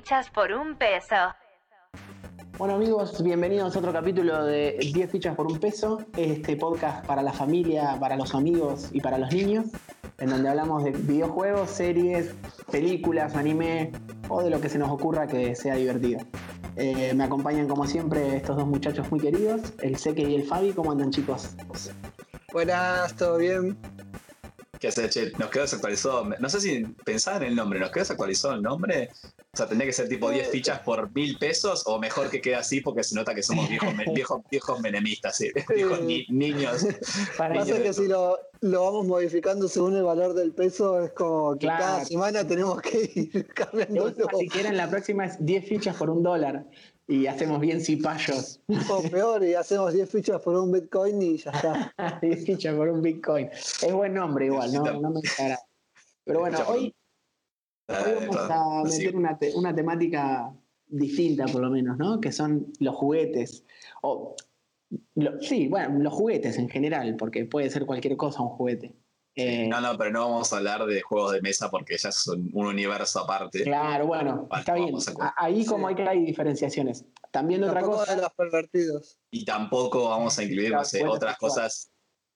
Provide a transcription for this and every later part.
fichas por un peso. Bueno amigos, bienvenidos a otro capítulo de 10 fichas por un peso, este podcast para la familia, para los amigos y para los niños, en donde hablamos de videojuegos, series, películas, anime o de lo que se nos ocurra que sea divertido. Eh, me acompañan como siempre estos dos muchachos muy queridos, el Seque y el Fabi. ¿Cómo andan chicos? Buenas, ¿todo bien? ¿Qué hace, che? Nos quedó desactualizado. No sé si pensaban en el nombre, ¿nos quedó desactualizado el nombre? O sea, tendría que ser tipo 10 fichas por mil pesos o mejor que quede así porque se nota que somos viejos, viejos, viejos menemistas, ¿sí? viejos niños. Pasa que si lo, lo, vamos modificando según el valor del peso, es como que cada semana tenemos que ir cambiando. Si quieren, la próxima es 10 fichas por un dólar y hacemos bien cipayos. O peor, y hacemos 10 fichas por un Bitcoin y ya está. 10 fichas por un Bitcoin. Es buen nombre igual, no, no me encará. Pero bueno, hoy, hoy vamos a meter una, una, temática distinta por lo menos, ¿no? Que son los juguetes. O, sí, bueno, los juguetes en general, porque puede ser cualquier cosa un juguete. Eh, no, no, pero no vamos a hablar de juegos de mesa porque ya es un, universo aparte. Claro, bueno, está bien. Ahí como hay que hay diferenciaciones. También otra cosa. De los pervertidos. Y tampoco vamos a incluir otras cosas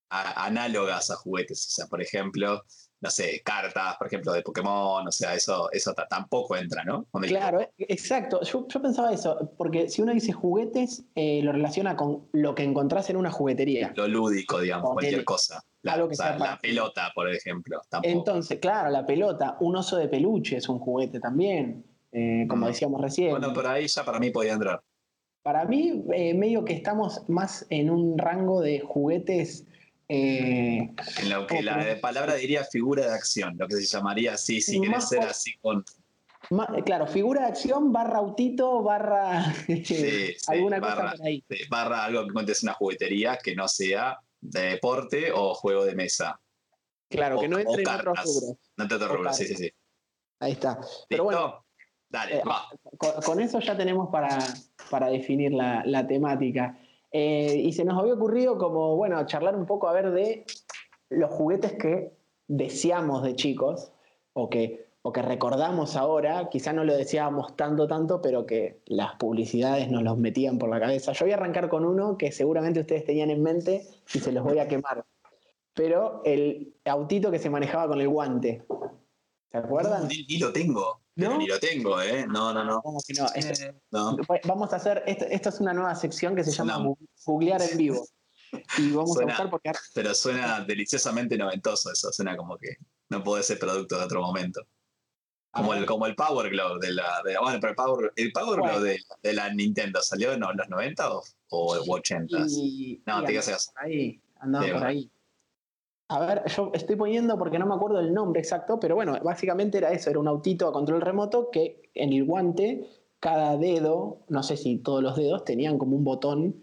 análogas a juguetes. O sea, por ejemplo, no sé, cartas, por ejemplo, de Pokémon, o sea, eso, eso tampoco entra, ¿no? Claro, eh, exacto. Yo, pensaba eso, porque si uno dice juguetes, eh, lo relaciona con lo que encontrás en una juguetería. Lo lúdico, digamos, cualquier cosa. La, la pelota, por ejemplo. Entonces, claro, la pelota, un oso de peluche es un juguete también, eh, como decíamos recién. Bueno, por ahí ya para mí podía entrar. Para mí, medio que estamos más en un rango de juguetes eh, en lo que la palabra diría figura de acción, lo que se llamaría así, si querés ser así con. claro, figura de acción, barra autito, barra alguna cosa por ahí. barra algo que cuentes una juguetería que no sea de deporte o juego de mesa. Claro, que no entre en otros rubros. No entre en otros rubros, sí, sí, sí. Ahí está. Pero bueno, Dale, eh, va. Con, eso ya tenemos para, para definir la, la temática. Eh, y se nos había ocurrido como, bueno, charlar un poco a ver de los juguetes que deseamos de chicos o que, o que recordamos ahora, quizá no lo deseábamos tanto, tanto, pero que las publicidades nos los metían por la cabeza. Yo voy a arrancar con uno que seguramente ustedes tenían en mente y se los voy a quemar. Pero el autito que se manejaba con el guante. ¿Se acuerdan? Y lo tengo. Ni lo tengo, ¿eh? No, no, no. Este, eh, vamos a hacer, esto, es una nueva sección que se llama Googlear en vivo. Y vamos a buscar porque... Pero suena deliciosamente noventoso eso, suena como que no puede ser producto de otro momento. Como, el, como el Power Glove de la. bueno, pero el Power, el Power Glove de, la Nintendo salió en los 90 o, o 80? no, te digas Ahí, andaba por ahí. A ver, yo estoy poniendo porque no me acuerdo el nombre exacto, pero bueno, básicamente era eso, era un autito a control remoto que en el guante cada dedo, no sé si todos los dedos, tenían como un botón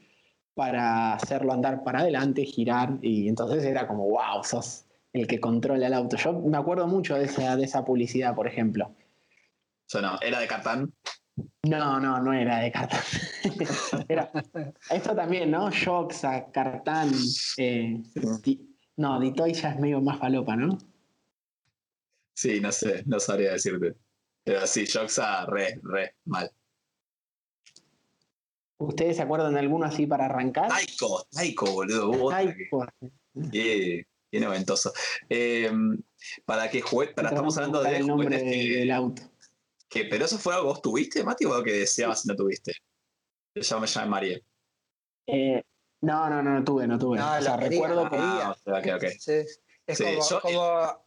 para hacerlo andar para adelante, girar, y entonces era como, wow, sos el que controla el auto. Yo me acuerdo mucho de esa, de esa publicidad, por ejemplo. Eso no, ¿era de Catán? No, no, no era de Catán. esto también, ¿no? Shoxa, Cartán, eh, no, Ditoy ya es medio más falopa, ¿no? Sí, no sé, no sabría decirte. Pero sí, Joxa, re, re, mal. ¿Ustedes se acuerdan de alguno así para arrancar? Taiko, Taiko, boludo. Taiko. Qué, qué noventoso. Em, ¿Para qué juguete? Para estamos hablando de el nombre del auto. ¿Qué? ¿Pero eso fue algo que vos tuviste, Mati, o algo que deseabas y no tuviste? Yo me llamo María. Eh, no, no, no, no tuve, no tuve. o sea, recuerdo que. Ah, okay, okay. Sí. Es como,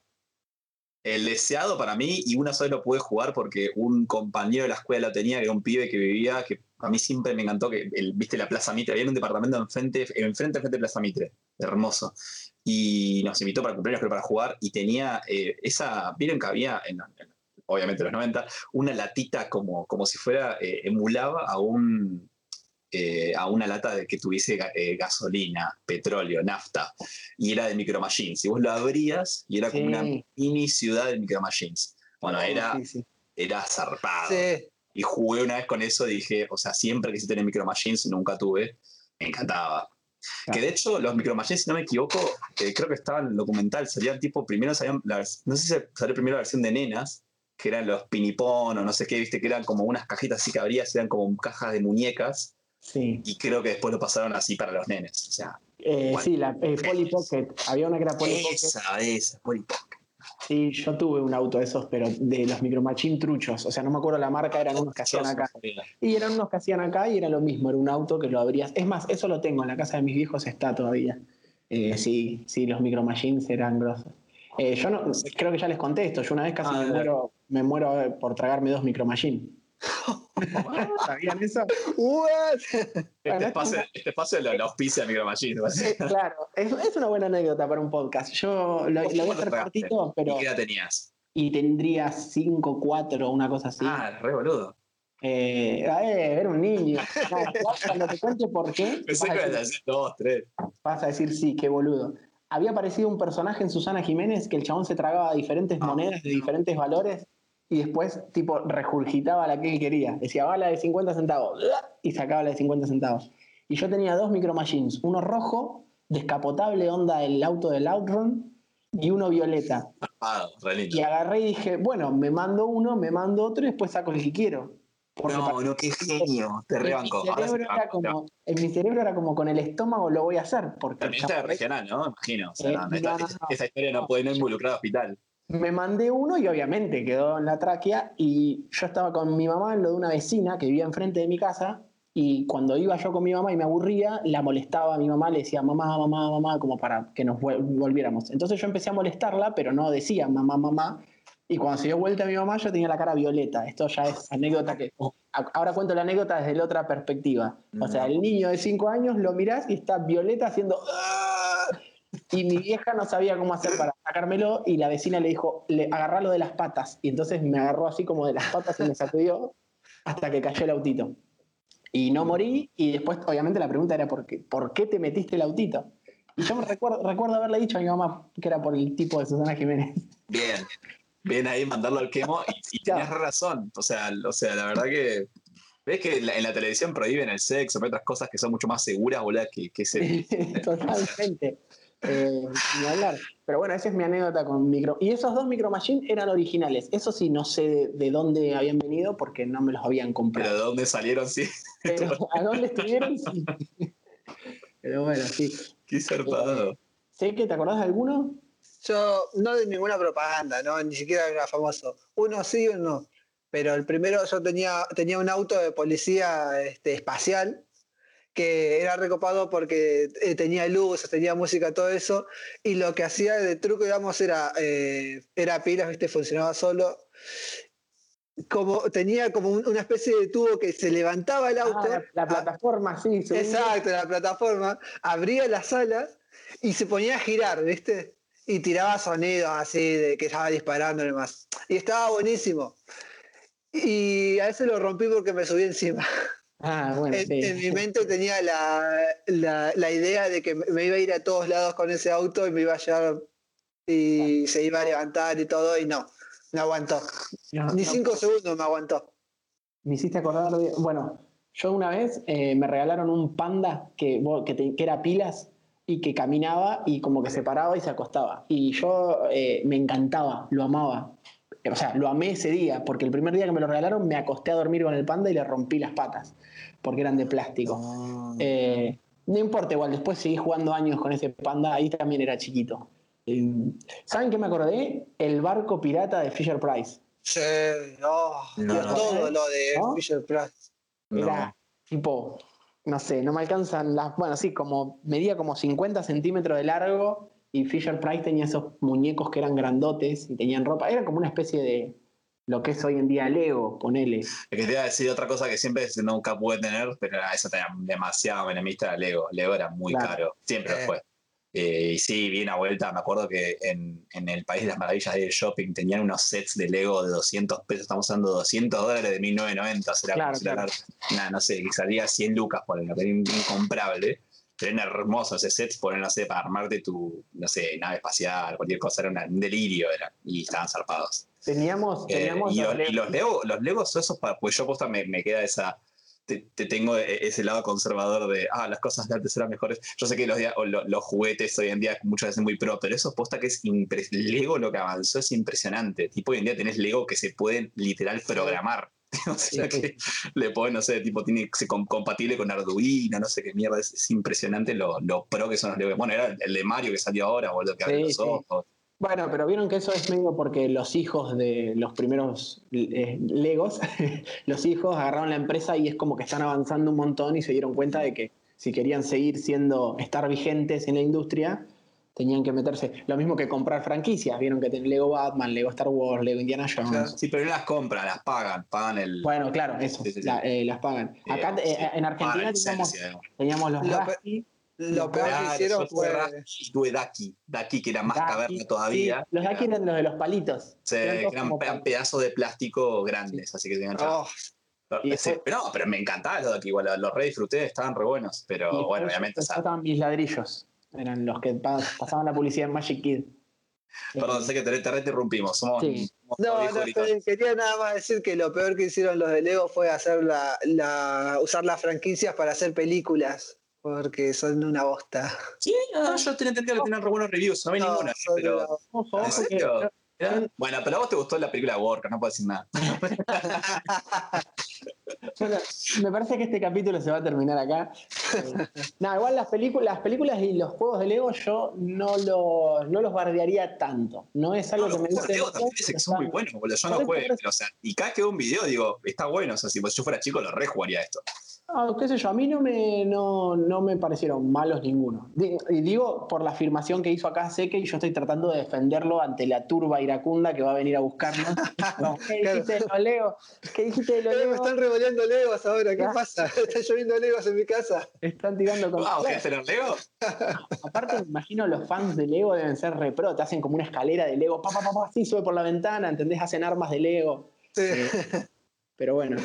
el, deseado para mí, y una sola lo pude jugar porque un compañero de la escuela tenía, que era un pibe que vivía, que a mí siempre me encantó, que viste la Plaza Mitre, había un departamento enfrente, enfrente, enfrente de Plaza Mitre, hermoso. Y nos invitó para cumpleaños, creo, para jugar, y tenía eh, esa, vieron que había, en, obviamente en los 90, una latita como, como si fuera, eh, emulaba a un eh, a una lata de que tuviese eh, gasolina, petróleo, nafta, y era de Micro Machines. Y vos lo abrías y era como una mini ciudad de Micro Machines. Bueno, oh, era, era zarpado. Y jugué una vez con eso dije, o sea, siempre quise tener Micro Machines, nunca tuve, me encantaba. Que de hecho, los Micro Machines, si no me equivoco, eh, creo que estaba en el documental, salían tipo, primero salían, no sé si salió primero la versión de nenas, que eran los pinipón o no sé qué, viste, que eran como unas cajitas así que abrías, eran como cajas de muñecas. Sí. Y creo que después lo pasaron así para los nenes. O sea, Eh, Sí, la eh, Polly Pocket. Había una que era Polly Pocket. esa, esa, Polly Pocket. Sí, yo tuve un auto de esos, pero de los Micro Machine truchos. O sea, no me acuerdo la marca, eran unos que hacían acá. Y eran unos que hacían acá y era lo mismo, era un auto que lo abrías. Es más, eso lo tengo, en la casa de mis viejos está todavía. Eh, sí, sí, los Micro Machines eran grosos. Eh, yo no, creo que ya les contesto, yo una vez casi Ah, me, muero, me muero por tragarme dos Micro Machine. ¿Sabían eso? What? Este espacio, este espacio lo, lo auspicia Micro Machine. Eh, claro, es, es una buena anécdota para un podcast. Yo lo, lo voy a hacer cortito, pero. ¿Y qué edad tenías? Y tendría 5, 4, una cosa así. Ah, re boludo. Eh, eh, era un niño. Cuando te cuente por qué, Pensé que ibas a decir, decir dos, tres. vas a decir sí, qué boludo. Había aparecido un personaje en Susana Jiménez que el chabón se tragaba diferentes Ah. monedas de diferentes valores y después, tipo, regurgitaba la que él quería. Decía, va la de 50 centavos. Y sacaba la de 50 centavos. Y yo tenía dos micro machines, uno rojo, descapotable, onda el auto del Outrun, y uno violeta. Ah. Y agarré y dije, bueno, me mando uno, me mando otro y después saco el que quiero. Porque No, no, qué genio. Te mi, rebanco. Ahora era como, en mi cerebro era como con el estómago lo voy a hacer. Porque También está regional, ¿no? Imagino. O sea, Eh, no, no, esta, no, no, esta- no. esta historia no puede no involucrar a hospital. Me mandé uno y obviamente quedó en la tráquea. Y yo estaba con mi mamá en lo de una vecina que vivía enfrente de mi casa. Y cuando iba yo con mi mamá y me aburría, la molestaba a mi mamá, le decía mamá, mamá, mamá, como para que nos volviéramos. Entonces yo empecé a molestarla, pero no decía mamá, mamá. Y cuando se dio vuelta mi mamá, yo tenía la cara violeta. Esto ya es anécdota que. a- Ahora cuento la anécdota desde la otra perspectiva. O sea, el niño de 5 años lo mirás y está violeta haciendo. "Ah". Y mi vieja no sabía cómo hacer para sacármelo y la vecina le dijo, le, agarralo de las patas. Y entonces me agarró así como de las patas y me sacudió hasta que cayó el autito. Y no morí y después obviamente la pregunta era ¿por qué, ¿por qué te metiste el autito? Y yo me recuerdo, recuerdo haberle dicho a mi mamá que era por el tipo de Susana Jiménez. Bien. Bien ahí mandarlo al quemo y, y tenías razón. O sea, o sea, la verdad que. ¿Ves que en la, en la televisión prohíben el sexo, otras cosas que son mucho más seguras, boludo, que, que ese. Totalmente. Eh, ni hablar. Pero bueno, esa es mi anécdota con micro. Y esos dos micro machine eran originales. Eso sí, no sé de, de dónde habían venido porque no me los habían Pero comprado. de dónde salieron, sí. Pero a dónde estuvieron, sí. Pero bueno, sí. Qué zarpado. Sé que te acordás de alguno. Yo, no de ninguna propaganda, ¿no? Ni siquiera era famoso. Uno sí, uno no. Pero el primero yo tenía, tenía un auto de policía este, espacial que era recopado porque eh, tenía luces, tenía música, todo eso. Y lo que hacía de truco, digamos, era, eh, era pilas, ¿viste? Funcionaba solo. Como, tenía como un- una especie de tubo que se levantaba el auto. Ah, la, la plataforma, sí. subí. Exacto, la plataforma, abría las alas y se ponía a girar, ¿viste? Y tiraba sonidos así de que estaba disparando y demás. Y estaba buenísimo. Y a veces lo rompí porque me subí encima. Ah, bueno, En, sí. en mi mente tenía la, la- la idea de que me iba a ir a todos lados con ese auto y me iba a llevar y se iba a levantar y todo, y no, no aguantó. No, Ni no, cinco segundos me aguantó. Me hiciste acordar de. Bueno, yo una vez eh, me regalaron un panda que, que, te- que era pilas y que caminaba y como que se paraba y se acostaba. Y yo eh, me encantaba, lo amaba. O sea, lo amé ese día, porque el primer día que me lo regalaron me acosté a dormir con el panda y le rompí las patas, porque eran de plástico. Eh, no importa, igual, después seguí jugando años con ese panda, ahí también era chiquito. Eh, ¿Saben qué me acordé? El barco pirata de Fisher Price. Sí, oh, No, no. todo lo de ¿No? Fisher Price. Era tipo, no sé, no me alcanzan las. Bueno, sí, como medía como 50 centímetros de largo y Fisher Price tenía esos muñecos que eran grandotes y tenían ropa. Era como una especie de lo que es hoy en día Lego, ponele. Es que te iba a decir otra cosa que siempre nunca pude tener, pero eso tenía demasiado menemista era Lego. Lego era muy Claro. caro, siempre lo Eh. fue. Eh, y sí, vi una vuelta, me acuerdo que en, en el País de las Maravillas de shopping tenían unos sets de Lego de 200 pesos, estamos usando 200 dólares de 1990, o sea, era Claro, era- claro. nada, no sé, que salía 100 lucas por el era incomparable. Pero era hermoso ese set, poner, no sé, para armarte tu, no sé, nave espacial, cualquier cosa, era una- un delirio, era, y estaban zarpados. Teníamos, Eh, teníamos y, los los, y los Lego, los Legos, esos para, pues yo posta me, me queda esa, te, tengo e, ese lado conservador de, ah, las cosas de antes eran mejores. Yo sé que los, los, juguetes hoy en día muchas veces muy pro, pero eso posta que es Lego lo que avanzó es impresionante. Tipo, hoy en día tenés Lego que se pueden literal programar. o sea que le pueden, no sé, tipo, tiene compatible con Arduino, no sé qué mierda. Es, impresionante lo, pro que son los Lego. Bueno, era el de Mario que salió ahora, o el que abre los ojos. Bueno, pero vieron que eso es medio porque los hijos de los primeros eh, Legos, los hijos agarraron la empresa y es como que están avanzando un montón y se dieron cuenta de que si querían seguir siendo, estar vigentes en la industria, tenían que meterse. Lo mismo que comprar franquicias. Vieron que tienen Lego Batman, Lego Star Wars, Lego Indiana Jones. Sí, pero no las compran, las pagan, pagan el. Bueno, claro, eso, eh, las pagan. Acá eh, en Argentina teníamos, los lo peor que hicieron fue. Tuve Daki, Daki que era más caverna todavía. los Daki eran los de los palitos. Sí, eran, pedazos de plástico grandes, así que tenían oh. pero, pero me encantaba los Daki, igual los re disfruté, estaban re buenos, pero bueno, obviamente. Estaban mis ladrillos, eran los que pasaban la publicidad en Magic Kid. Perdón, sé que te, te interrumpimos. Somos, no, no, quería nada más decir que lo peor que hicieron los de Lego fue hacer la, la, usar las franquicias para hacer películas porque son una bosta. Sí, yo tenía entendido que tenían re buenos reviews, no vi ninguna. Pero, Bueno, pero a vos te gustó la película Warcraft, no puedo decir nada. me parece que este capítulo se va a terminar acá. Eh, nada, igual las películas, las películas y los juegos de Lego yo no los, no los bardearía tanto. No es algo que me guste. Lego también que son muy buenos, boludo. Yo no juego, o sea, y cada vez que veo un video digo, está bueno, o sea, si yo fuera chico lo re jugaría esto. Ah, qué sé yo, a mí no me, no, no me parecieron malos ninguno. Y digo, por la afirmación que hizo acá Seque, y yo estoy tratando de defenderlo ante la turba iracunda que va a venir a buscarnos. ¿Qué dijiste de los Legos? ¿Qué dijiste de los Legos? Me están revoleando Legos ahora, ¿qué pasa? Están lloviendo Legos en mi casa. Están tirando con. Wow, ¿Qué los Legos? Aparte, me imagino los fans de Lego deben ser repro, te hacen como una escalera de Lego, pa, pa, pa, así sube por la ventana, ¿entendés? Hacen armas de Lego. Sí. Eh, pero bueno.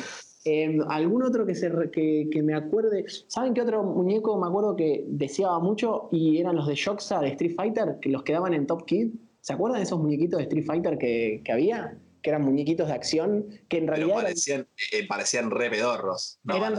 Em, ¿Algún otro que, se, que, me acuerde? ¿Saben qué otro muñeco me acuerdo que deseaba mucho? Y eran los de Shoxa de Street Fighter, que los quedaban en Top Kid. ¿Se acuerdan de esos muñequitos de Street Fighter que, había? Que eran muñequitos de acción, que en realidad. parecían, eran, eh, parecían re pedorros. eran,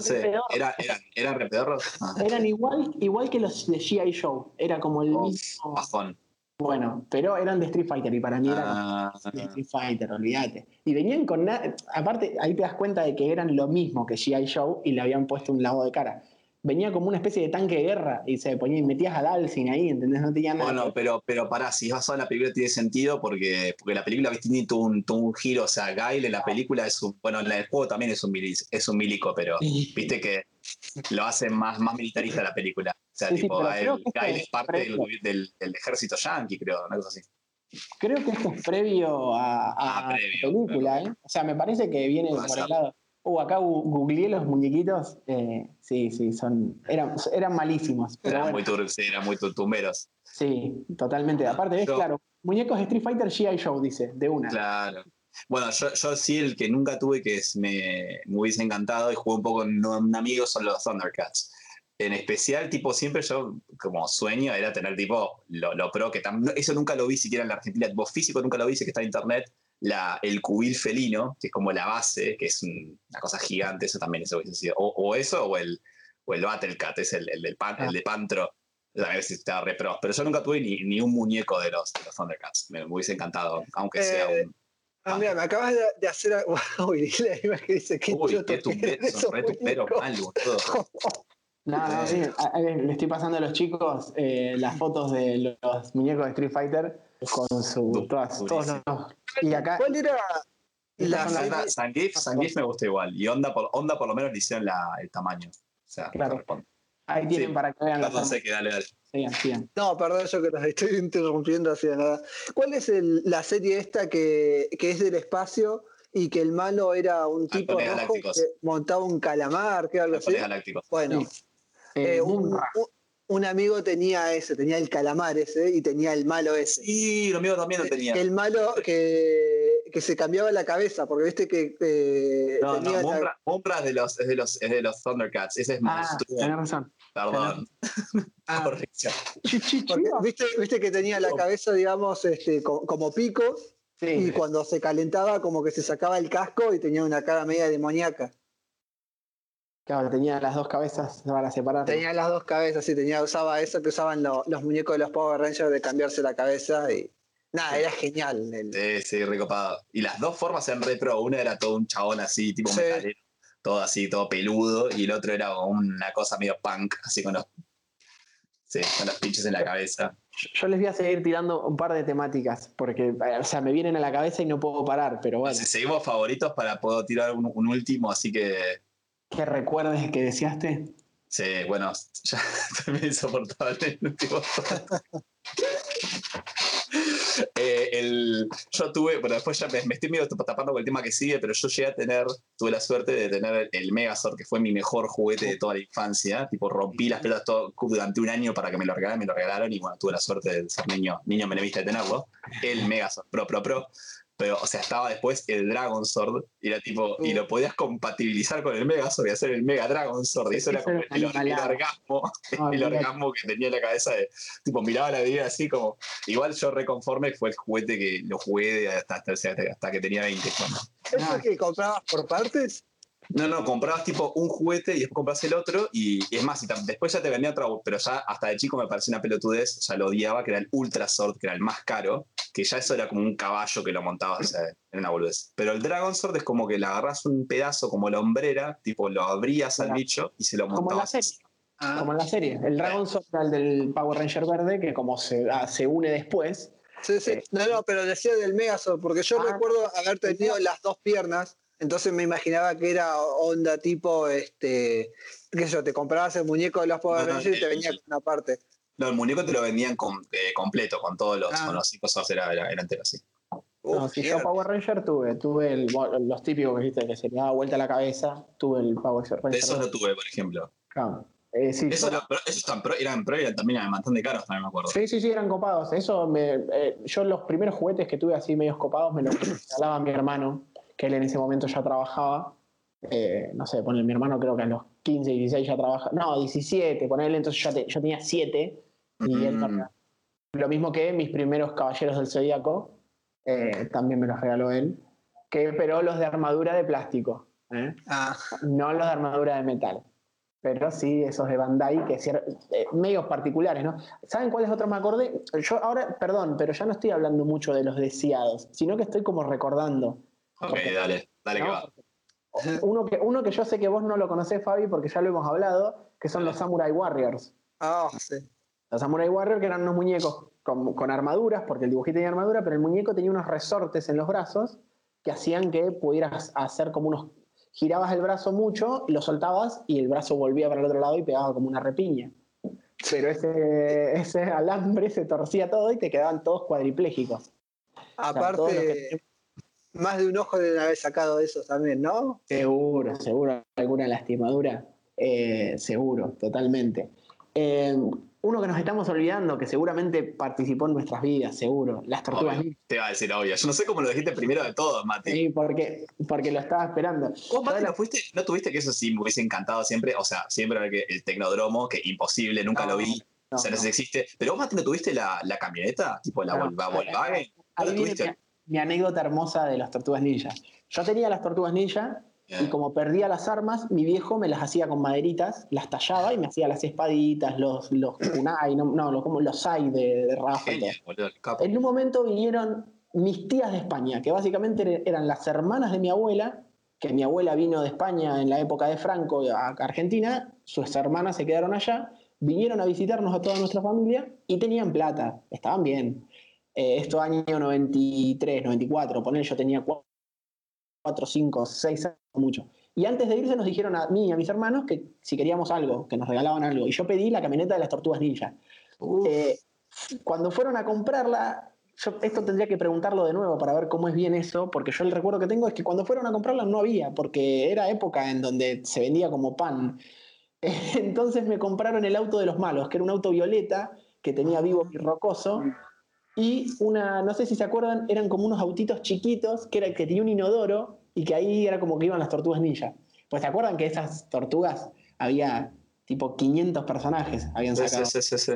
Era, eran, eran re pedorros. Ah. Eran igual, igual que los de G.I. Show. Era como el mismo. Bajón. Bueno, pero eran de Street Fighter y para mí eran ah. de Street Fighter, olvídate. Y venían con nada. Aparte, ahí te das cuenta de que eran lo mismo que G.I. Show y le habían puesto un lado de cara. Venía como una especie de tanque de guerra y se ponía y metías a Dalsin ahí, ¿entendés? No tenía nada. Bueno, pero, pero pará, si es basado en la película tiene sentido porque, porque la película tiene todo un, un giro. O sea, Gail en la película es un. Bueno, en el juego también es un, es un milico, pero viste que lo hace más, más militarista la película. O sea, tipo, el, Gail es parte del, del, ejército yankee, creo, una cosa así. Creo que esto es previo a, a ah, la película, ¿eh? O sea, me parece que viene por el lado. Uh, acá googleé los muñequitos. Eh, sí, sí, son. Eran, eran malísimos. eran, muy sí, eran muy tumberos. Sí, totalmente. Aparte, es claro. Muñecos de Street Fighter GI Show, dice, de una. Claro. Bueno, yo, yo, sí, el que nunca tuve que me, me hubiese encantado y jugué un poco con un amigo son los Thundercats. En especial, tipo, siempre yo como sueño era tener tipo lo, lo pro, que eso nunca lo vi siquiera en la Argentina, tipo físico nunca lo vi, sé que está en internet, la, el cubil felino, que es como la base, que es una cosa gigante, eso también es O, eso o el, o el Battlecat, es el, el, pan, el de Pantro. Si estaba re pro. Pero yo nunca tuve ni, ni un muñeco de los, de los Thundercats. Me, hubiese encantado, aunque sea eh, un. Ah, mira, me acabas de, hacer. Uy, la imagen dice que. Uy, qué son re pero mal, boludo. No, no, sí. Le estoy pasando a los chicos eh, las fotos de los muñecos de Street Fighter con su. Todas, todos los, y acá, ¿Cuál era la Sangif, me gusta igual. Y Onda por, Onda por lo menos le hicieron la, el tamaño. O sea, claro. Ahí tienen para que vean. Perdón, sé que dale, dale. No, perdón, yo que los estoy interrumpiendo así de nada. ¿Cuál es el, la serie esta que, que, es del espacio y que el malo era un tipo rojo que montaba un calamar, que algo así? Bueno, eh, eh, un, un amigo tenía ese, tenía el calamar ese y tenía el malo ese. Y lo mío también lo tenía. El malo que, que se cambiaba la cabeza, porque viste que. Eh, no, no, Mombra, es de los, es de los, es de los Thundercats. Ese es más. Ah, tenés razón. Perdón. Ah. Corrección. ¿viste, viste que tenía la cabeza, digamos, este, como, pico. Y cuando se calentaba, como que se sacaba el casco y tenía una cara media demoníaca. Claro, tenía las dos cabezas para separar. Tenía las dos cabezas, sí, tenía, usaba eso que usaban lo- los muñecos de los Power Rangers de cambiarse la cabeza y. Nada, era genial. el- Sí, sí, recopado. Y las dos formas eran retro. Una era todo un chabón así, tipo Sí. metalero, todo así, todo peludo. Y el otro era una cosa medio punk, así con los. Sí, con los pinches en la cabeza. Yo- les voy a seguir tirando un par de temáticas, porque, o sea, me vienen a la cabeza y no puedo parar, pero bueno, Si seguimos favoritos para poder tirar un, un último, así que. ¿Qué recuerdes que deseaste? Sí, bueno, ya también insoportable el último. Eh, el, yo tuve, bueno, después ya me, estoy medio tapando con el tema que sigue, pero yo llegué a tener, tuve la suerte de tener el, el Megazord, que fue mi mejor juguete de toda la infancia. Tipo, rompí las pelotas todo, durante un año para que me lo regalaran, me lo regalaron y bueno, tuve la suerte de ser niño, niño menemista de tenerlo. El Megazord Pro, Pro, Pro. Pero, o sea, estaba después el Dragon Sword, y era tipo, y lo podías compatibilizar con el Megazord y hacer el Mega Dragon Sword, y eso era Eso como el, el orgasmo, No, el orgasmo que tenía en la cabeza de, tipo, miraba la vida así como, igual yo reconforme fue el juguete que lo jugué hasta, hasta, hasta que tenía 20. cuando- ¿Eso que comprabas por partes? No, no, comprabas tipo un juguete y después compras el otro y, y es más, y después ya te vendía otro, pero ya hasta de chico me parecía una pelotudez, o sea, lo odiaba, que era el Ultra Sword, que era el más caro, que ya eso era como un caballo que lo montabas, o sea, era una boludez. Pero el Dragon Sword es como que le agarras un pedazo como la hombrera, tipo lo abrías al bicho y se lo Como en la montabas. serie. Como en la serie. El Dragon Sword era el del Power Ranger verde, que como se, ah, se une después. Sí, sí. Eh. No, no, pero decía del Megazord, porque yo Ah, recuerdo haber tenido las dos piernas, entonces me imaginaba que era onda tipo, este, qué sé yo, te comprabas el muñeco de los Power No, no, Rangers y te el- venía con una parte. No, el muñeco te lo vendían eh, completo, con todos los, Ah. con los cinco era, era, era entero así. No, si yo. Power Ranger tuve, tuve el- los típicos que viste que se le daba vuelta la cabeza, tuve el Power Ranger. De esos no tuve, por ejemplo. Claro. Eh, sí, eran pro- esos eran pro, eran pro y eran también un montón de caros, también me acuerdo. Sí, sí, sí, eran copados. Eso me, eh, yo los primeros juguetes que tuve así medios copados me los regalaba mi hermano, que él en ese momento ya trabajaba. Eh, no sé, ponle mi hermano creo que a los 15, 16 ya trabaja. No, 17, ponele, entonces yo, te- yo tenía 7 y él Mm. también. Lo mismo que mis primeros caballeros del Zodíaco, eh, también me los regaló él. Que, pero los de armadura de plástico, ¿eh? Ah, no los de armadura de metal. Pero sí, esos de Bandai, que cier- eh, medios particulares, ¿no? ¿Saben cuáles otros me acordé? Yo ahora, perdón, pero ya no estoy hablando mucho de los deseados, sino que estoy como recordando. Ok, dale, dale que va. Uno que, uno que yo sé que vos no lo conocés, Fabi, porque ya lo hemos hablado, que son los Samurai Warriors. ah, sí. Los Samurai Warriors que eran unos muñecos con, con armaduras, porque el dibujito tenía armadura, pero el muñeco tenía unos resortes en los brazos que hacían que pudieras hacer como unos... Girabas el brazo mucho, lo soltabas y el brazo volvía para el otro lado y pegaba como una repiña. Pero ese, ese alambre se torcía todo y te quedaban todos cuadriplégicos. sea, todos los Aparte, que- más de un ojo deben haber sacado de esos también, ¿no? Seguro, seguro. Alguna lastimadura. Eh, seguro, totalmente. Eh, uno que nos estamos olvidando, que seguramente participó en nuestras vidas, seguro. Las tortugas Obvio. ninja. Te iba a decir, obvio. Yo no sé cómo lo dijiste primero de todos, Mati. Sí, porque, porque lo estaba esperando. ¿Vos, Mati, no, fuiste, no tuviste que eso sí me hubiese encantado siempre? O sea, siempre que el Tecnodromo, que imposible, nunca No, lo vi. No, o sea, no, sé si existe. Pero vos, Mati, ¿no tuviste la, la camioneta? Tipo la Volkswagen. ¿No la tuviste? Mi, anécdota hermosa de las tortugas ninja. Yo tenía las tortugas ninja y como perdía las armas, mi viejo me las hacía con maderitas, las tallaba y me hacía las espaditas, los, los kunai, no, no, los, como los sai de, de Rafa. Genial, boludo. En un momento vinieron mis tías de España, que básicamente er- eran las hermanas de mi abuela, que mi abuela vino de España en la época de Franco a Argentina, sus hermanas se quedaron allá, vinieron a visitarnos a toda nuestra familia y tenían plata, estaban bien. Eh, esto año 93, 94, poner yo tenía 4, 5, 6 años mucho. Y antes de irse nos dijeron a mí y a mis hermanos que si queríamos algo, que nos regalaban algo. Y yo pedí la camioneta de las tortugas ninja. Eh, cuando fueron a comprarla, yo esto tendría que preguntarlo de nuevo para ver cómo es bien eso, porque yo el recuerdo que tengo es que cuando fueron a comprarla no había, porque era época en donde se vendía como pan. Entonces me compraron el auto de los malos, que era un auto violeta que tenía vivo y rocoso. Y una, no sé si se acuerdan, eran como unos autitos chiquitos que, era, que tenía un inodoro y que ahí era como que iban las tortugas ninja. Pues se acuerdan que esas tortugas había tipo 500 personajes habían sacado. sí, sí, sí.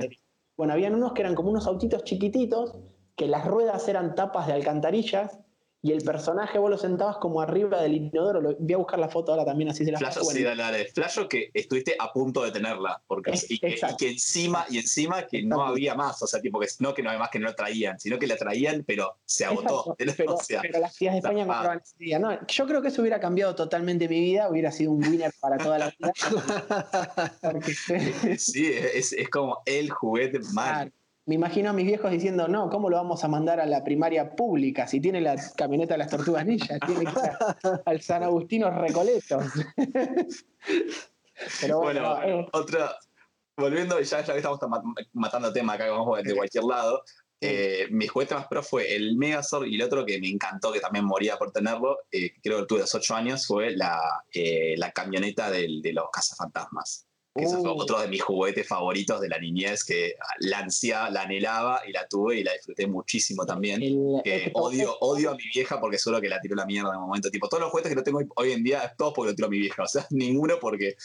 Bueno, habían unos que eran como unos autitos chiquititos, que las ruedas eran tapas de alcantarillas y el personaje vos lo sentabas como arriba del inodoro. Lo, voy a buscar la foto ahora también, así se la Flash, sí, dale, dale. Flash que estuviste a punto de tenerla. Porque, Es- y, que, y exacto. que encima, y encima que no había más. O sea, tipo que no que no hay más que no la traían, sino que la traían, pero se agotó. Exacto, pero, o sea, pero las tías de España compraban ese día. No, yo creo que eso hubiera cambiado totalmente mi vida, hubiera sido un winner para toda la vida. Porque- sí, es, es como el juguete mal. Me imagino a mis viejos diciendo, no, ¿cómo lo vamos a mandar a la primaria pública si tiene la camioneta de las tortugas ninja? Tiene que ir a- al San Agustino Recoleto. Pero bueno, Bueno, eh, otra. Volviendo, ya, ya que estamos ma- matando tema acá, vamos de cualquier lado. eh, mi juguete más pro fue el Megazord y el otro que me encantó, que también moría por tenerlo, eh, creo que tuve los 8 años, fue la, eh, la camioneta del- de los cazafantasmas. Que ese fue Uh. otro de mis juguetes favoritos de la niñez, que la ansiaba, la anhelaba y la tuve y la disfruté muchísimo también. el- Que esto- odio, odio a mi vieja porque seguro que la tiró la mierda en un momento. Tipo, todos los juguetes que no tengo hoy, hoy en día, todos porque lo tiró mi vieja. O sea, ninguno porque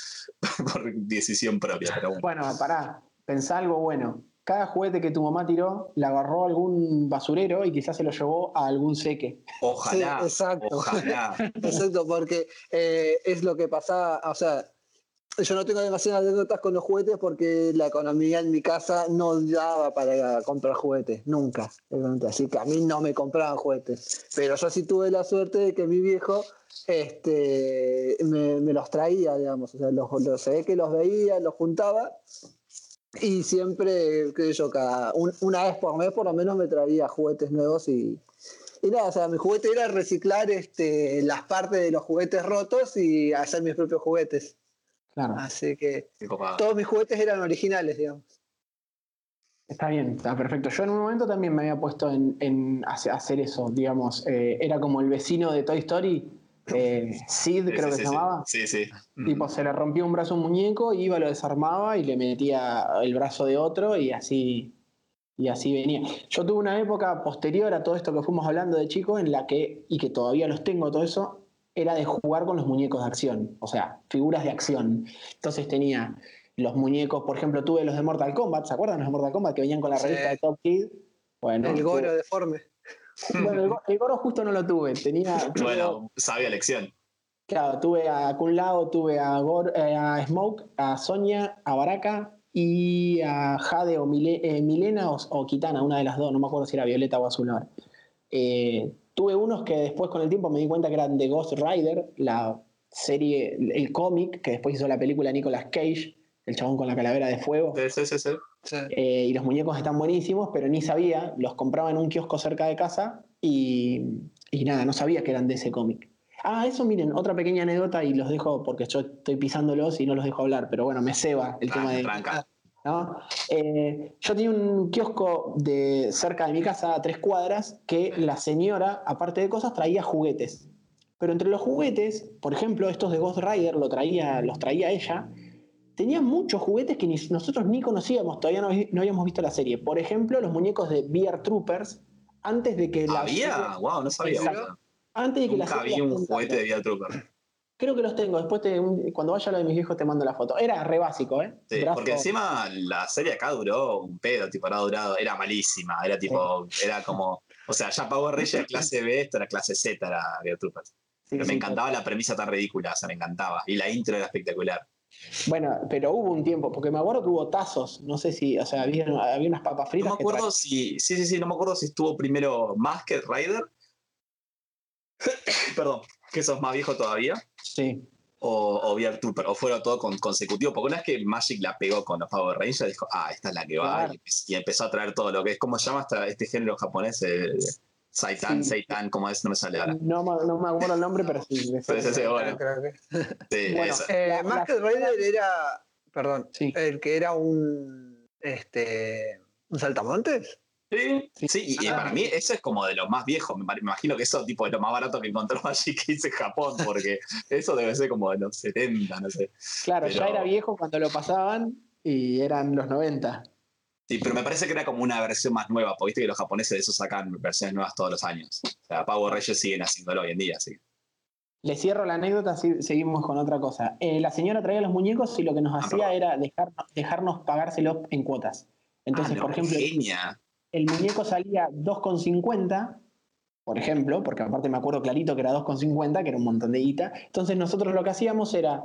por decisión propia. Pero bueno. Bueno, pará, pensá algo bueno. Cada juguete que tu mamá tiró, la agarró algún basurero y quizás se lo llevó a algún seque. Ojalá. Sí, exacto. Ojalá. Exacto, porque eh, es lo que pasaba, o sea, yo no tengo demasiadas anécdotas con los juguetes porque la economía en mi casa no daba para comprar juguetes, nunca. Así que a mí no me compraban juguetes. Pero yo sí tuve la suerte de que mi viejo este, me, me los traía, digamos. O sea, los, los- se ve que los veía, los juntaba. Y siempre, qué sé yo, cada un- una vez por mes por lo menos me traía juguetes nuevos y, y nada, o sea, mi juguete era reciclar este, las partes de los juguetes rotos y hacer mis propios juguetes. Claro, Así que todos mis juguetes eran originales, digamos. está bien, está perfecto. Yo en un momento también me había puesto en, en hace- hacer eso, digamos. eh, era como el vecino de Toy Story, eh, Sid Sí, creo sí, que sí, se llamaba. Sí, sí. Tipo, se le rompía un brazo a un muñeco, iba, lo desarmaba y le metía el brazo de otro y así, y así venía. Yo tuve una época posterior a todo esto que fuimos hablando de chico en la que, y que todavía los tengo, todo eso, era de jugar con los muñecos de acción, o sea, figuras de acción. Entonces tenía los muñecos, por ejemplo, tuve los de Mortal Kombat, ¿se acuerdan los de Mortal Kombat que venían con la Sí. revista de Top Kid? Bueno, el tuve- goro deforme. bueno, el, go- el Goro justo no lo tuve, tenía... Bueno, sabia lección. Claro, tuve a Kun Lao, tuve a, Gor- eh, a Smoke, a Sonia, a Baraka y a Jade o Mile- eh, Milena o, o Kitana, una de las dos, no me acuerdo si era Violeta o Azul ahora. Eh, tuve unos que después con el tiempo me di cuenta que eran de Ghost Rider, la serie, el cómic, que después hizo la película Nicolas Cage, el chabón con la calavera de fuego. Sí, sí, sí. Eh, y los muñecos están buenísimos, pero ni sabía, los compraba en un kiosco cerca de casa y, y nada, no sabía que eran de ese cómic. Ah, eso miren, otra pequeña anécdota y los dejo porque yo estoy pisándolos y no los dejo hablar, pero bueno, me ceba el tema de... Tranca. ¿No? Eh, yo tenía un kiosco de cerca de mi casa a tres cuadras que la señora, aparte de cosas, traía juguetes. Pero entre los juguetes, por ejemplo, estos de Ghost Rider lo traía, los traía ella, tenía muchos juguetes que ni- nosotros ni conocíamos, todavía no, habíamos visto la serie. Por ejemplo, los muñecos de VR Troopers, antes de que la ¿Había? serie- Wow, no sabía. Exacto. antes de que la Nunca serie vi un la juguete de Vía Trooper. Creo que los tengo, después te- cuando vaya a lo de mis viejos te mando la foto. Era re básico, ¿eh? Sí, Brazo- porque encima la serie acá duró un pedo, tipo, era durado, era malísima, era tipo, era como, o sea, ya Power Rangers era clase B, esto era clase Z, era Vía Troopers. sí, Pero me encantaba la premisa tan ridícula, o sea, me encantaba. Y la intro era espectacular. Bueno, pero hubo un tiempo, porque me acuerdo que hubo tazos, no sé si, o sea, había, había unas papas No fritas. me que acuerdo si, sí, sí, sí, no me acuerdo si estuvo primero Masked Rider. Perdón, que sos más viejo todavía. Sí, O, o VR Trooper, o fueron todo con, consecutivo. Porque una vez que Magic la pegó con los Power Rangers, dijo, ah, esta es la que va. Claro. Y, empe- y empezó a traer todo lo que es, ¿cómo se llama esta- este género japonés? El, Saitan, Sí. Seitan, ¿cómo es? No me sale ahora. no, me- no me acuerdo el nombre, pero sí. Sí, sí, bueno. Creo que- Sí, Bueno. Eh, Masked Rider era, perdón, Sí. el que era un, este, un saltamontes. Sí, Sí. sí, y, Ah. para mí eso es como de lo más viejo. Me, imagino que eso tipo es lo más barato que encontró Magic Kids en Japón, porque eso debe ser como de los 70, no sé. Claro, ya era viejo cuando lo pasaban y eran los 90. Sí, pero me parece que era como una versión más nueva, porque viste que los japoneses de eso sacan versiones nuevas todos los años. O sea, Power Rangers siguen haciéndolo hoy en día, sí. Le cierro la anécdota, así seguimos con otra cosa. Eh, la señora traía los muñecos y lo que nos Ah, hacía era dejar- dejarnos pagárselos en cuotas. Entonces, Ah, no, por ejemplo, genia. El muñeco salía 2,50 por ejemplo, porque aparte me acuerdo clarito que era 2,50, que era un montón de guita. Entonces nosotros lo que hacíamos era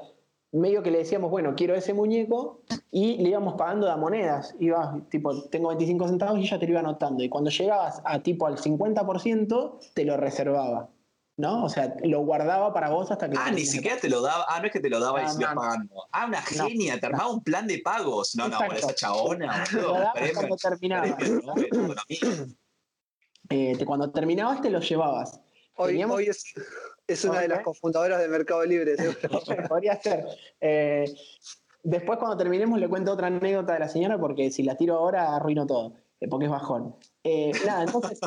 medio que le decíamos, bueno, quiero ese muñeco, y le íbamos pagando de monedas. Iba, tipo, tengo 25 centavos y ya te lo iba anotando. Y cuando llegabas a tipo al 50%, te lo reservaba. ¿No? O sea, lo guardaba para vos hasta que. Ah, ni siquiera te lo daba. Ah, no es que te lo daba y sigues pagando. Ah, una genia, te armaba un plan de pagos. No, no, por esa chabona. Lo daba cuando terminabas. Eh, cuando terminabas te lo llevabas. Hoy, hoy es, es una de las cofundadoras de Mercado Libre. Podría ser. Eh, después, cuando terminemos, le cuento otra anécdota de la señora, porque si la tiro ahora, arruino todo, eh, porque es bajón. Eh, nada, entonces,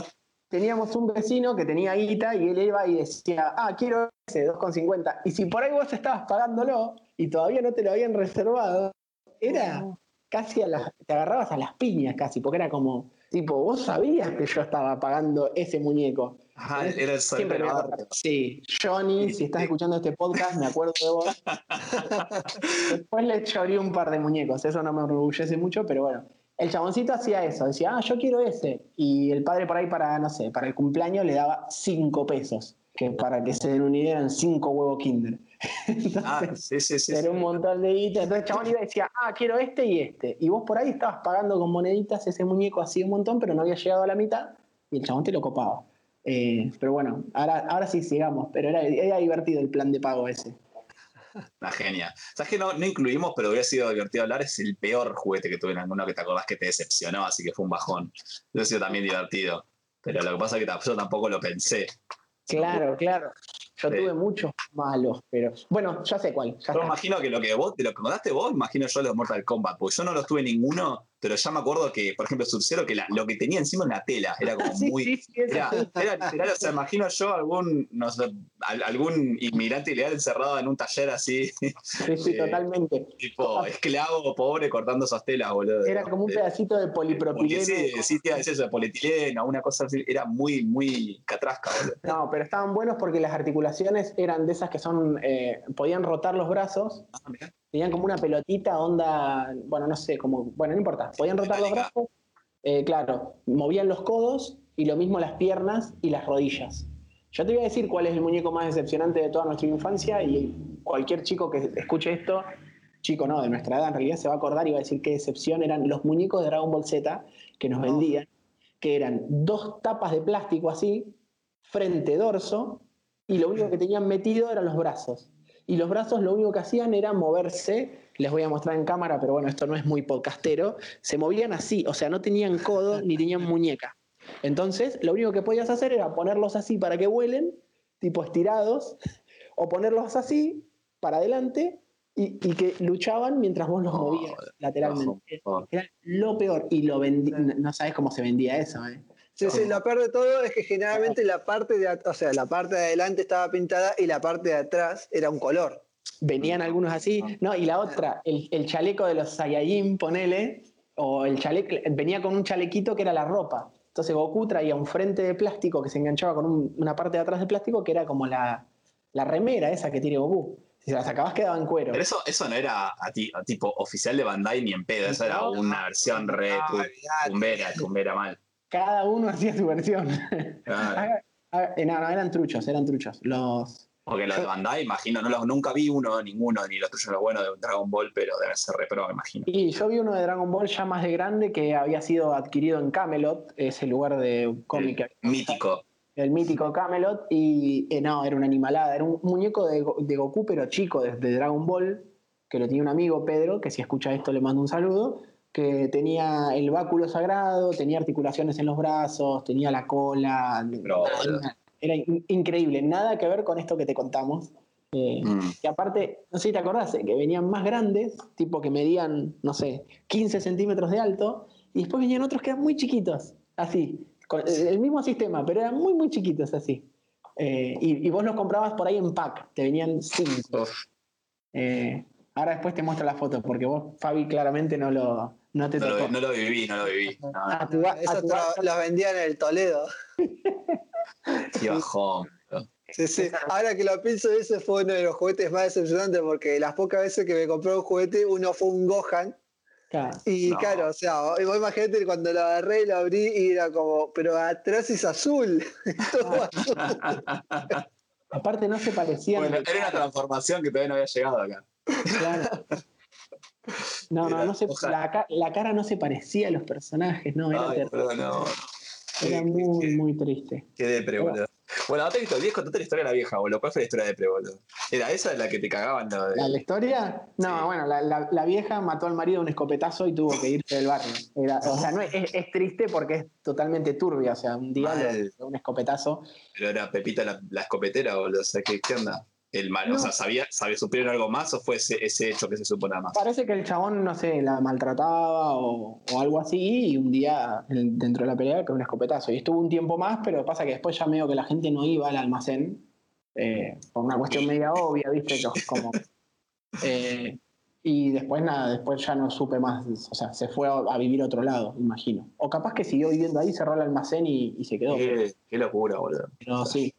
teníamos un vecino que tenía guita y él iba y decía, ah, quiero ese 2,50. Y si por ahí vos estabas pagándolo y todavía no te lo habían reservado, era casi a las, te agarrabas a las piñas casi, porque era como, tipo, vos sabías que yo estaba pagando ese muñeco. Ajá, era el Siempre Sí, Johnny, si estás escuchando este podcast, me acuerdo de vos. Después le chorí un par de muñecos, eso no me enorgullece mucho, pero bueno. El chaboncito hacía eso, decía, ah, yo quiero ese. Y el padre por ahí para, no sé, para el cumpleaños le daba cinco pesos, que para que se den una idea eran cinco huevos Kinder. ah, sí, sí, sí. Era un montón de guita. Entonces el chabón iba y decía, ah, quiero este y este. Y vos por ahí estabas pagando con moneditas ese muñeco así un montón, pero no había llegado a la mitad y el chabón te lo copaba. Eh, pero bueno, ahora, ahora sí sigamos, pero era, divertido el plan de pago ese. Una genia. ¿Sabes que no, no, incluimos, pero hubiera sido divertido hablar? Es el peor juguete que tuve en alguno que te acordás que te decepcionó, así que fue un bajón. Hubiera sido también divertido. Pero lo que pasa es que yo tampoco lo pensé. Claro, claro. Yo tuve muchos malos, pero. Bueno, ya sé cuál. yo imagino que lo que vos, de lo que contaste vos, imagino yo los Mortal Kombat, porque yo no los tuve ninguno pero ya me acuerdo que, por ejemplo, Sub-Zero, que lo que tenía encima una tela, era como muy. era, literal, o sea, imagino yo algún, no sé, algún inmigrante ilegal encerrado en un taller así. Sí, sí, totalmente. Tipo, esclavo, pobre, cortando esas telas, boludo. Era como un pedacito de polipropileno. Sí, sí, es eso, de polietileno, una cosa así. Era muy, muy catrasca, boludo. No, pero estaban buenos porque las articulaciones eran de esas que son. Eh, podían rotar los brazos. Ah, Tenían como una pelotita, onda, bueno, no sé, como, bueno, no importa, podían rotar los brazos, eh, claro, movían los codos y lo mismo las piernas y las rodillas. Yo te voy a decir cuál es el muñeco más decepcionante de toda nuestra infancia y cualquier chico que escuche esto, chico no, de nuestra edad en realidad se va a acordar y va a decir qué decepción eran los muñecos de Dragon Ball Z que nos vendían, que eran dos tapas de plástico así, frente, dorso, y lo único que tenían metido eran los brazos y los brazos lo único que hacían era moverse, les voy a mostrar en cámara, pero bueno, esto no es muy podcastero, se movían así, o sea, no tenían codo ni tenían muñeca. Entonces, lo único que podías hacer era ponerlos así para que vuelen, tipo estirados, o ponerlos así para adelante y, que luchaban mientras vos los movías lateralmente. Era lo peor y lo vendí, no sabes cómo se vendía eso, ¿eh? Sí, sí, lo peor de todo es que generalmente la parte de, o sea, la parte de adelante estaba pintada y la parte de atrás era un color. Venían algunos así, no, y la otra, el, chaleco de los Saiyajin, ponele, o el chaleco, venía con un chalequito que era la ropa. Entonces Goku traía un frente de plástico que se enganchaba con una parte de atrás de plástico que era como la, remera esa que tiene Goku. Si la sacabas quedaba en cuero. Pero eso, eso no era a ti, tipo oficial de Bandai ni en pedo, eso era una versión re tumbera, tumbera mal cada uno hacía su versión. Eh, no, no, eran truchos, eran truchos. Los. Porque los de Bandai, imagino, no los, nunca vi uno, ninguno, ni los tuyos los buenos de Dragon Ball, pero deben ser repro, me imagino. Y yo vi uno de Dragon Ball ya más de grande que había sido adquirido en Camelot, ese lugar de cómic. Mítico. El mítico Camelot, y eh, no, era una animalada, era un muñeco de, de Goku, pero chico, desde Dragon Ball, que lo tenía un amigo, Pedro, que si escucha esto le mando un saludo que tenía el báculo sagrado, tenía articulaciones en los brazos, tenía la cola. Era, increíble, nada que ver con esto que te contamos. Eh, mm. Y aparte, no sé si te acordás, eh, que venían más grandes, tipo que medían, no sé, 15 centímetros de alto, y después venían otros que eran muy chiquitos, así, con el mismo sistema, pero eran muy, muy chiquitos así. Eh, y, vos los comprabas por ahí en pack, te venían cinco. Ahora después te muestro la foto, porque vos, Fabi, claramente no lo, no te Lo, no lo viví, no lo viví. Eso lo vendían en el Toledo. Qué bajón. Sí, sí. Ahora que lo pienso, ese fue uno de los juguetes más decepcionantes porque las pocas veces que me compré un juguete, uno fue un Gohan Y No. claro, o sea, vos imagínate cuando lo agarré, lo abrí y era como, pero atrás es azul. Todo azul. Aparte no se parecían. Bueno, era una transformación que todavía no había llegado acá. Claro. No, no, no se, la, ca- la cara no se parecía a los personajes, no, era, Ay, ter- pero no, era muy, qué- muy triste. Qué depre, boludo. Bueno, no te he visto el viejo, contate la historia de la vieja, boludo. ¿Cuál fue la historia de depre, boludo? ¿Era esa de la que te cagaban? de- ¿La, la historia? No, Sí. bueno, la, la- la vieja mató al marido de un escopetazo y tuvo que irse del barrio. Era- o sea, no es, es- triste porque es totalmente turbia, o sea, un le dio un escopetazo. Pero era Pepita la, la escopetera, boludo. O sea, ¿qué, qué onda? El mal, o sea, ¿sabía, sabía, ¿supieron algo más o fue ese, ese hecho que se supo nada más? Parece que el chabón, no sé, la maltrataba o, o algo así, y un día el- dentro de la pelea con un escopetazo. Y estuvo un tiempo más, pero pasa que después ya medio que la gente no iba al almacén, eh, por una cuestión media obvia, ¿viste? Como, eh, y después nada, después ya no supe más, o sea, se fue a, a vivir a otro lado, imagino. O capaz que siguió viviendo ahí, cerró el almacén y, y se quedó. Qué, qué locura, boludo. Pero sí.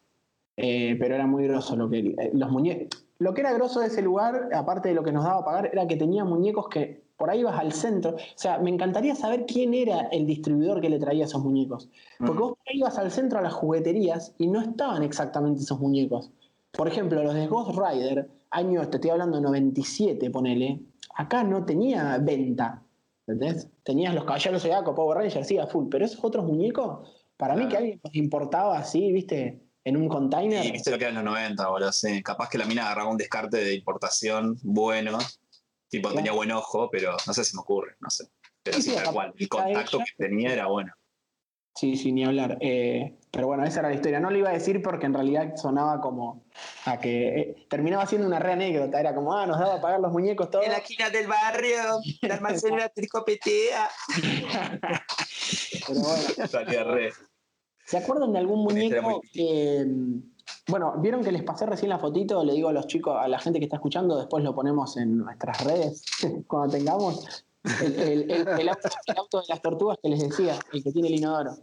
Eh, pero era muy groso lo que eh, los muñecos. Lo que era groso de ese lugar, aparte de lo que nos daba a pagar, era que tenía muñecos que por ahí ibas al centro. O sea, me encantaría saber quién era el distribuidor que le traía esos muñecos. Porque Mm. vos por ahí ibas al centro a las jugueterías y no estaban exactamente esos muñecos. Por ejemplo, los de Ghost Rider, año, te estoy hablando 97, ponele, acá no tenía venta. ¿Entendés? Tenías los caballeros de Zodiaco, Power Rangers, sí, a full. Pero esos otros muñecos, para mí que alguien los importaba así, viste, en un container. Y viste lo que eran los 90, boludo. Sí. Capaz que la mina agarraba un descarte de importación bueno. Tipo, Claro. tenía buen ojo, pero no sé si me ocurre, no sé. Pero Sí, sí, sí, tal cual. El contacto ella- que tenía era bueno. Sí, sí, ni hablar. Eh, pero bueno, esa era la historia. No lo iba a decir porque en realidad sonaba como a que eh, terminaba siendo una re anécdota. Era como, ah, nos daba a pagar los muñecos todos. esquina del barrio, la almacén era tricopetea. Pero bueno, Salía re. ¿Se acuerdan de algún muñeco que. Bueno, vieron que les pasé recién la fotito, le digo a los chicos, a la gente que está escuchando, después lo ponemos en nuestras redes cuando tengamos el, el- el- el auto, de las tortugas que les decía, el que tiene el inodoro.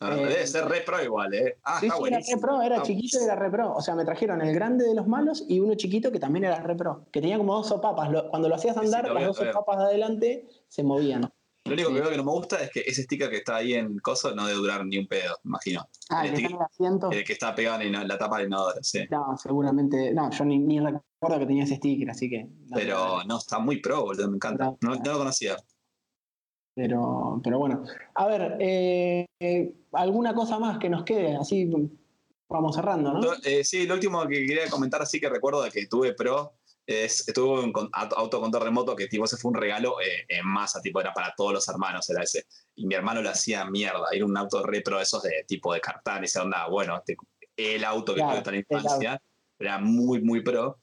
Ah, Eh, debe ser re pro igual, ¿eh? Ah, Sí, está sí, era re buenísimo. pro, era chiquito y era re pro. O sea, me trajeron el grande de los malos y uno chiquito que también era re pro. Que tenía como dos sopapas. Cuando lo hacías Sí, andar, lo las dos sopapas de adelante se movían. Lo único Sí. que veo que no me gusta es que ese sticker que está ahí en Coso no debe durar ni un pedo, imagino. Ah, el, que está en el asiento. el que está pegado en la, tapa del inodoro, sí. No, seguramente. No, yo ni, ni recuerdo que tenía ese sticker, así que. no, Pero no, está muy pro, boludo, me encanta. No. No, no lo conocía. Pero, pero bueno. A ver, eh, eh, alguna cosa más que nos quede, así vamos cerrando, ¿no? Lo- eh, sí, lo último que quería comentar, así que recuerdo de que tuve pro, es, tuve un con- auto- autocontrol remoto que tipo ese fue un regalo eh, en masa, tipo era para todos los hermanos, era ese. Y mi hermano lo hacía mierda, era un auto re pro, esos de tipo de cartán, y se onda, bueno, este- el auto que Claro, tuve hasta la infancia, era muy, muy pro.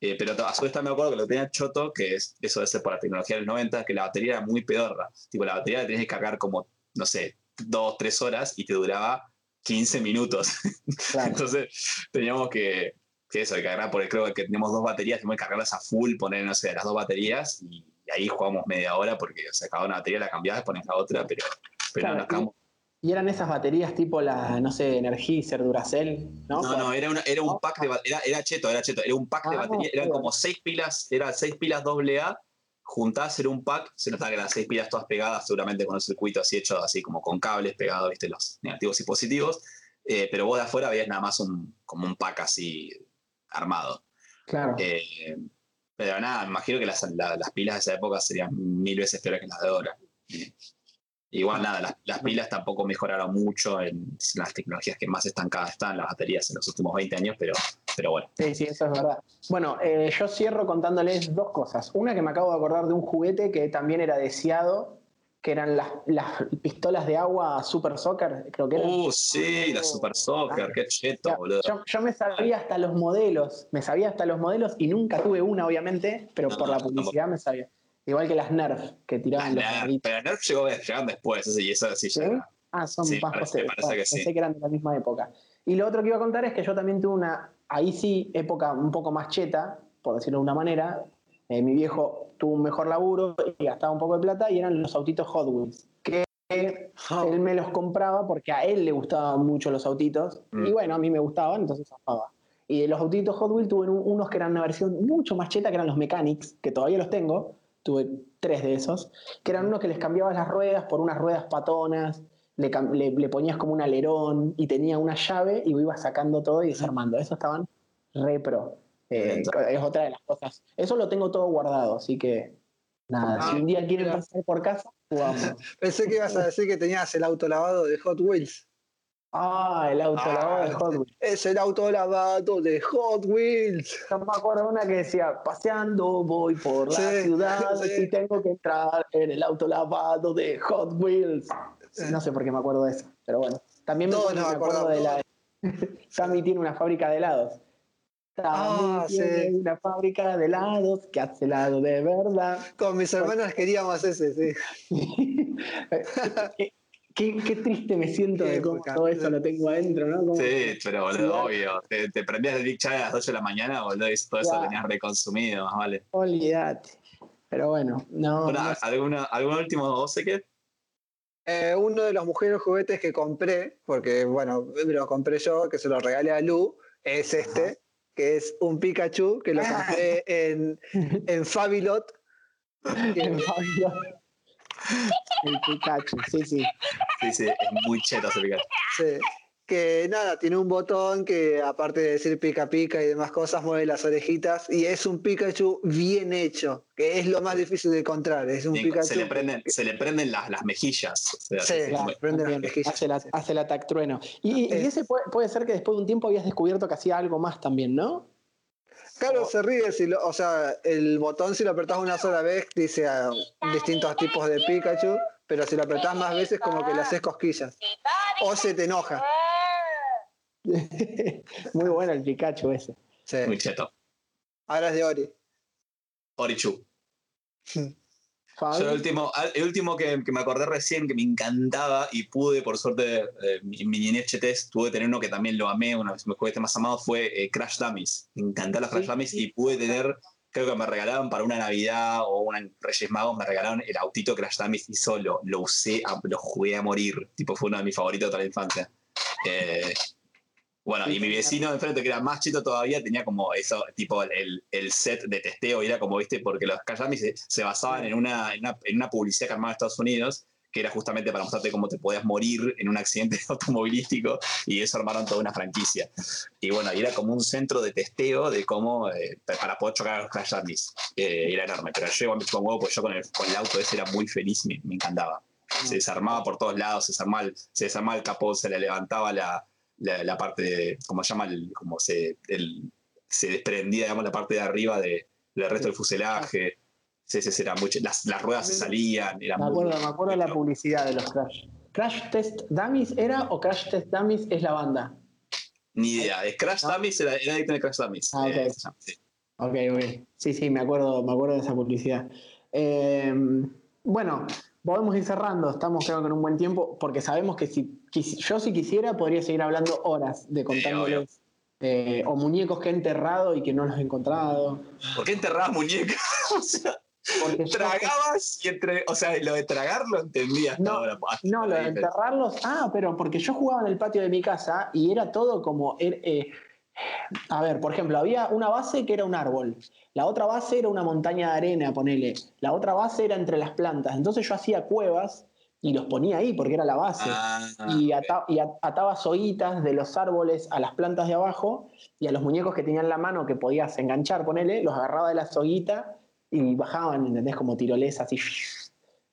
Eh, pero a su vez también me acuerdo que lo tenía choto, que es eso de ser por la tecnología de los 90, que la batería era muy pedorra. Tipo, la batería la tenías que cargar como, no sé, dos, tres horas y te duraba 15 minutos. Claro. Entonces teníamos que, que eso, que cargar, porque creo que teníamos dos baterías, teníamos que cargarlas a full, poner, no sé, las dos baterías y, ahí jugábamos media hora porque se acababa una batería, la cambiabas, ponías la otra, pero, pero Claro, nos quedamos- Y eran esas baterías tipo la, no sé, Energizer, Duracell, ¿no? No, no, era, una- era un pack de era, era cheto, era cheto, era un pack de Ah, batería, eran como seis pilas, eran seis pilas AA, juntadas en un pack, se notaba que eran seis pilas todas pegadas, seguramente con un circuito así hecho, así como con cables pegados, viste, los negativos y positivos, eh, pero vos de afuera veías nada más un, como un pack así armado. Claro. Eh, pero nada, me imagino que las, la- las pilas de esa época serían mil veces peores que las de ahora. Igual nada, las, las pilas tampoco mejoraron mucho en las tecnologías que más estancadas están, las baterías en los últimos 20 años, pero, pero bueno. Sí, sí, eso es verdad. Bueno, eh, yo cierro contándoles dos cosas. Una que me acabo de acordar de un juguete que también era deseado, que eran las, las pistolas de agua Super Soccer, creo que eran. Uh, sí, la Super Soccer, qué cheto, boludo. yo, yo me sabía hasta los modelos, me sabía hasta los modelos y nunca tuve una, obviamente, pero No, por la no, publicidad me sabía. Igual que las Nerf que Las tiraban los Nerf, pero Nerf llegó, llegaron después, y sí. Ah, son Sí, más parece- posteriores. parece que Pensé sí. que eran de la misma época. Y lo otro que iba a contar es que yo también tuve una, ahí sí, época un poco más cheta, por decirlo de una manera. Eh, mi viejo tuvo un mejor laburo y gastaba un poco de plata y eran los autitos Hot Wheels. Que él me los compraba porque a él le gustaban mucho los autitos. Mm. Y bueno, a mí me gustaban, entonces zafaba. Y de los autitos Hot Wheels tuve un- unos que eran una versión mucho más cheta, que eran los Mechanics, que todavía los tengo, tuve tres de esos, que eran unos que les cambiabas las ruedas por unas ruedas patonas, le, le- le ponías como un alerón y tenía una llave y ibas sacando todo y desarmando. Esos estaban re pro. Eh, es otra de las cosas. Eso lo tengo todo guardado, así que nada, Ah, si un día quieren mira. pasar por casa, jugamos. Pensé que ibas a decir que tenías el auto lavado de Hot Wheels. Ah, el auto Ah, lavado de Hot Wheels. Es el auto lavado de Hot Wheels. Yo me acuerdo una que decía, paseando voy por la Sí, ciudad sí. y tengo que entrar en el auto lavado de Hot Wheels. No sé por qué me acuerdo de eso, pero bueno. También me, Todos acuerdo, nos me acuerdo de la... Sammy tiene una fábrica de helados. Ah, tiene sí. una fábrica de helados que hace helado de verdad. Con mis hermanas queríamos ese, sí. qué, qué- qué triste me siento Qué de cómo época. todo eso lo tengo adentro, ¿no? Como- Sí, pero boludo, obvio. Te, te prendías el Big Chat a las 8 de la mañana, boludo, y todo eso lo tenías reconsumido, más vale. Olvídate. Pero bueno, no. Bueno, no sé. ¿alguna, ¿Algún último vos, qué? Eh, uno de los mujeres juguetes que compré, porque bueno, lo compré yo, que se lo regalé a Lu, es este, que es un Pikachu que lo Ah. compré en, en Fabilot. El Fabio. El Pikachu, sí, sí. Sí, sí, es muy cheto ese Pikachu. Sí, que nada, tiene un botón que aparte de decir pica pica y demás cosas, mueve las orejitas y es un Pikachu bien hecho, que es lo más difícil de encontrar. Es un Sí, Pikachu. se, le prenden, se le prenden las, las mejillas. o sea, Sí, es claro. muy- prende las mejillas. hace, la, hace el ataque trueno. Y, y Es- ese puede, puede ser que después de un tiempo habías descubierto que hacía algo más también, ¿no? Claro, se ríe, si lo- o sea, el botón si lo apretás una sola vez dice ah, distintos tipos de Pikachu, pero si lo apretás más veces como que le haces cosquillas. O se te enoja. Muy bueno el Pikachu ese. Sí. muy cheto. Ahora es de Ori. Orichu. Yo el último, el último que, que me acordé recién, que me encantaba y pude, por suerte, eh, mi, mi niñez chetés, tuve que tener uno que también lo amé, uno de mis juguetes más amados, fue eh, Crash Dummies. Me encantaron los Crash Sí, Dummies sí. y pude tener, creo que me regalaron para una Navidad o una Reyes Magos, me regalaron el autito Crash Dummies y solo lo usé, a- lo jugué a morir. Tipo, fue uno de mis favoritos de toda la infancia. Eh, bueno, y mi vecino de enfrente, que era más chito todavía, tenía como eso, tipo el, el set de testeo, y era como, viste, porque los Kayami se, se basaban en una, en, una, en una publicidad que armaba Estados Unidos, que era justamente para mostrarte cómo te podías morir en un accidente automovilístico, y eso armaron toda una franquicia. Y bueno, y era como un centro de testeo de cómo, eh, para poder chocar a los Crash. Eh, era enorme, pero yo igual me chupaba un huevo, porque yo con el, con el auto ese era muy feliz, me, me encantaba. Se desarmaba por todos lados, se desarmaba el, se desarmaba el capó, se le levantaba la, la, la parte de, como se llama, el, como se, el, se desprendía, digamos, la parte de arriba de, del resto del fuselaje. Sí, sí, sí, era mucho. Las, las ruedas se salían, era me muy- acuerdo, me acuerdo de la muy publicidad de los Crash. ¿Crash Test Dummies era o Crash Test Dummies es la banda? Ni idea. Es Crash ¿No? Dummies, era, era de Crash Dummies. Ah, ok. eh, sí. Ok, ok. Sí, sí, me acuerdo, me acuerdo de esa publicidad. Eh, bueno, podemos ir cerrando, estamos creo que en un buen tiempo, porque sabemos que si quisi- yo si quisiera podría seguir hablando horas de contándoles eh, o muñecos que he enterrado y que no los he encontrado. ¿Por qué enterrabas muñecas? o sea, Porque yo- tragabas y entre. O sea, lo de tragar lo entendía hasta No, ahora. hasta No, lo de enterrarlos. Ah, pero porque yo jugaba en el patio de mi casa y era todo como. er- eh, a ver, por ejemplo, había una base que era un árbol. La otra base era una montaña de arena, ponele. La otra base era entre las plantas. Entonces yo hacía cuevas y los ponía ahí porque era la base. Ah, y, ata- ataba soguitas de los árboles a las plantas de abajo y a los muñecos que tenían la mano que podías enganchar, ponele, los agarraba de la soguita y bajaban, ¿entendés? Como tirolesa, así.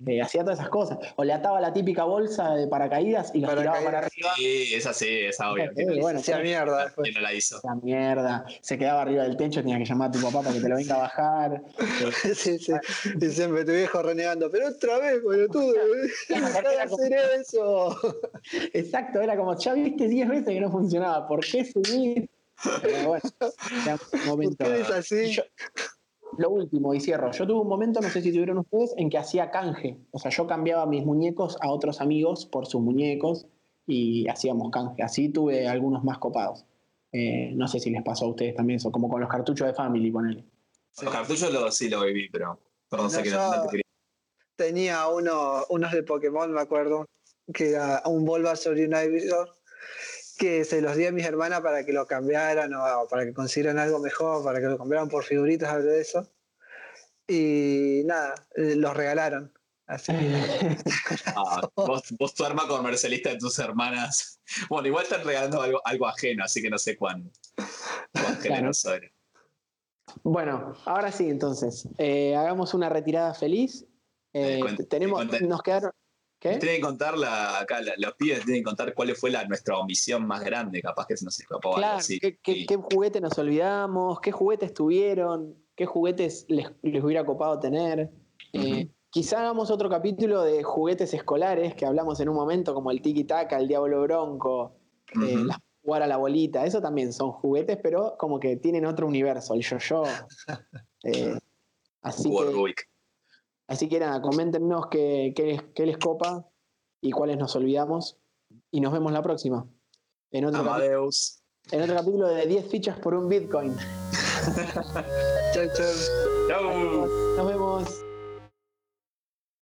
Eh, hacía todas esas cosas. O le ataba la típica bolsa de paracaídas y los tiraba para arriba. Sí, esa sí, esa obvio. Sí, ¿Quién no la bueno, mierda. ¿Quién no la hizo? La mierda. Se quedaba arriba del techo, tenía que llamar a tu papá para que te lo venga a bajar. Eh, Sí, sí. Y siempre tu viejo renegando, pero otra vez, Era como- hacer eso. Exacto, era como, ya viste 10 veces que no funcionaba, ¿por qué seguir? Pero bueno, era un ¿Por momento. qué eres así? Yo- lo último, y cierro. Yo tuve un momento, no sé si tuvieron ustedes, en que hacía canje. O sea, yo cambiaba mis muñecos a otros amigos por sus muñecos y hacíamos canje. Así tuve algunos más copados. Eh, no sé si les pasó a ustedes también eso, como con los cartuchos de Family, ponele. Los cartuchos lo, sí lo viví, pero. Perdón, sé No, que yo- no, no te quería. Tenía uno, unos de Pokémon, me acuerdo, que era un Bulbasaur y un Ivysaur, que se los di a mis hermanas para que lo cambiaran o para que consiguieran algo mejor, para que lo cambiaran por figuritas, algo de eso. y nada, eh, los regalaron. Así que- Ah, vos, vos tu arma comercialista de tus hermanas. Bueno, igual están regalando algo, algo ajeno, así que no sé cuán, cuán generoso eres. Bueno, ahora sí, entonces. eh, hagamos una retirada feliz. Eh, Eh, cuente- tenemos, nos quedaron. ¿Qué? Tienen que contar la, acá, la- los pibes tienen que contar cuál fue la, nuestra omisión más grande, capaz que se nos escapó algo Claro, así. ¿qué, qué, Sí. qué juguete nos olvidamos? ¿Qué juguetes tuvieron? ¿Qué juguetes les, les hubiera copado tener? Eh, quizá hagamos otro capítulo de juguetes escolares que hablamos en un momento, como el tiki taka, el diablo bronco, eh, las- jugar a la bolita. Eso también son juguetes, pero como que tienen otro universo, el yo-yo. Eh, así. Así que nada, coméntenos qué, qué les, qué les copa y cuáles nos olvidamos. Y nos vemos la próxima. En otro, Amadeus. en otro capítulo de 10 fichas por un Bitcoin. Chau, chau. Chau. Nos vemos.